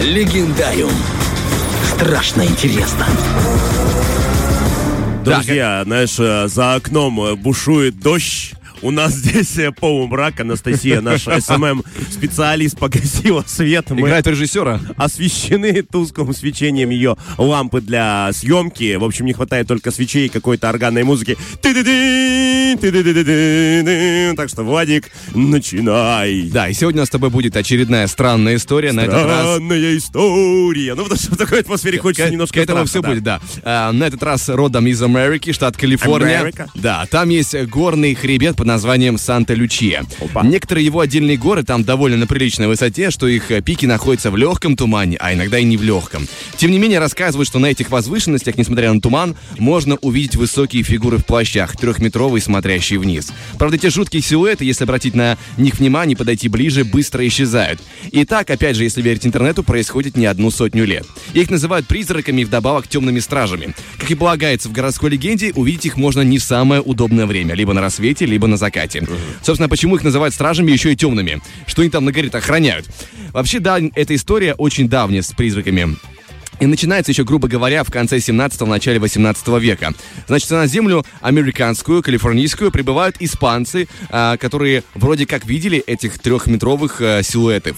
Легендариум. Страшно интересно. Друзья, знаешь, э, за окном бушует дождь. У нас здесь э, полумрак. Анастасия, наш SMM-специалист по красивому свету. Мы Играет режиссера. освещены тусклым свечением ее лампы для съемки. В общем, не хватает только свечей и какой-то органной музыки. Так что, Владик, начинай. Да, и сегодня у нас с тобой будет очередная странная история. На этот раз Странная история. Ну, потому что в такой атмосфере хочется немножко К этому все да. будет, да. А, на этот раз родом из Америки, штат Калифорния. Да, там есть горный хребет под названием Санта-Лючия. Некоторые его отдельные горы там довольно на приличной высоте, что их э, пики находятся в легком тумане, а иногда и не в легком. Тем не менее, рассказывают, что на этих возвышенностях, несмотря на туман, можно увидеть высокие фигуры в плащах, трехметровые, смотрящие вниз. Правда, те жуткие силуэты, если обратить на них внимание подойти ближе, быстро исчезают. И так, опять же, если верить интернету, происходит не одну сотню лет. Их называют призраками и вдобавок темными стражами. Как и полагается в городской легенде, увидеть их можно не в самое удобное время, либо на рассвете, либо на закате. Собственно, почему их называют стражами еще и темными? Что они там на горе охраняют? Вообще, да, эта история очень давняя с призраками. И начинается еще, грубо говоря, в конце 17-го, начале 18 века. Значит, на землю американскую, калифорнийскую прибывают испанцы, а, которые вроде как видели этих трехметровых а, силуэтов.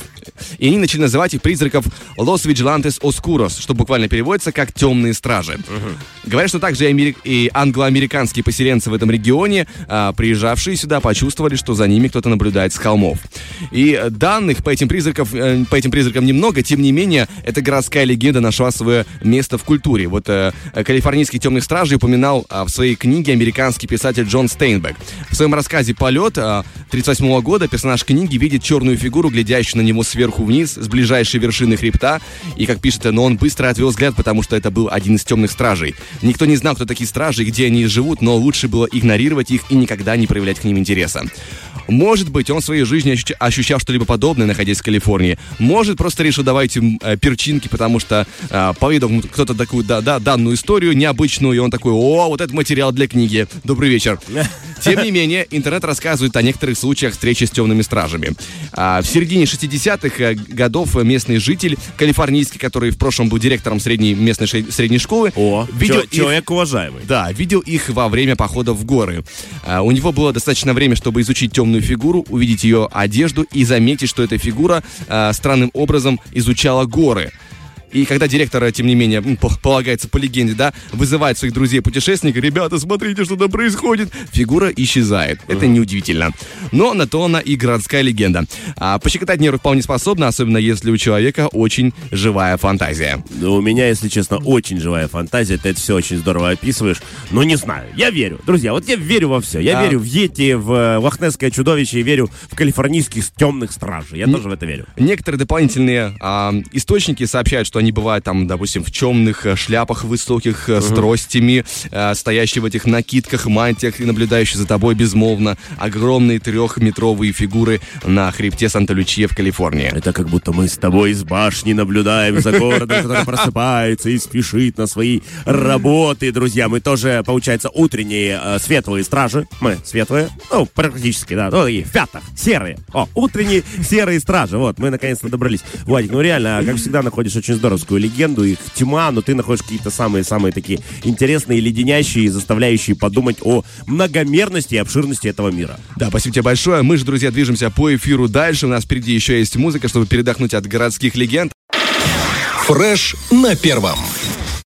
И они начали называть их призраков Los Vigilantes Oscuros, что буквально переводится как «темные стражи». Говорят, что также и, амери- и англо-американские поселенцы в этом регионе, а, приезжавшие сюда, почувствовали, что за ними кто-то наблюдает с холмов. И данных по этим, призраков, э, по этим призракам немного, тем не менее, эта городская легенда нашла свое место в культуре. Вот э, э, калифорнийских темных стражей упоминал а, в своей книге американский писатель Джон Стейнбек. В своем рассказе «Полет» 1938 года персонаж книги видит черную фигуру, глядящую на него сверху вниз с ближайшей вершины хребта. И, как пишет, но он быстро отвел взгляд, потому что это был один из темных стражей. Никто не знал, кто такие стражи где они живут, но лучше было игнорировать их и никогда не проявлять к ним интереса. Может быть, он в своей жизни ощущ- ощущал что-либо подобное, находясь в Калифорнии. Может, просто решил давайте э, перчинки, потому что э, поведал ему кто-то такую да, да, данную историю необычную, и он такой, о, вот это материал для книги. Добрый вечер. Тем не менее, интернет рассказывает о некоторых случаях встречи с темными стражами. А, в середине 60-х э, годов местный житель калифорнийский, который в прошлом был директором средней местной средней школы, О, видел чё- их- человек уважаемый. да, видел их во время похода в горы. А, у него было достаточно времени, чтобы изучить темную фигуру, увидеть ее одежду и заметить, что эта фигура а, странным образом изучала горы. И когда директор, тем не менее, полагается по легенде, да, вызывает своих друзей-путешественников, ребята, смотрите, что там происходит, фигура исчезает. Это неудивительно. Но на то она и городская легенда. А, пощекотать нервы вполне способна, особенно если у человека очень живая фантазия. Ну, у меня, если честно, очень живая фантазия. Ты это все очень здорово описываешь. Но не знаю. Я верю. Друзья, вот я верю во все. Я А. верю в Йети, в э, лохнесское чудовище и верю в калифорнийских темных стражей. Я тоже в это верю. Некоторые дополнительные а, источники сообщают, что они бывают там, допустим, в темных э, шляпах высоких с тростями, э, стоящие в этих накидках, мантиях и наблюдающие за тобой безмолвно. Огромные трехметровые фигуры на хребте Санта-Лючия в Калифорнии. Это как будто мы с тобой из башни наблюдаем за городом, который просыпается и спешит на свои работы, друзья. Мы тоже, получается, утренние э, светлые стражи. Мы светлые, ну, практически, да, ну, такие, в пятах, серые. О, утренние серые стражи. Вот, мы наконец-то добрались. Владик, ну реально, как всегда, находишь очень здоровскую легенду, их тьма, но ты находишь какие-то самые-самые такие интересные, леденящие, заставляющие подумать о многомерности и обширности этого мира. Да, спасибо тебе большое. Мы же, друзья, движемся по эфиру дальше. У нас впереди еще есть музыка, чтобы передохнуть от городских легенд. Фреш на первом.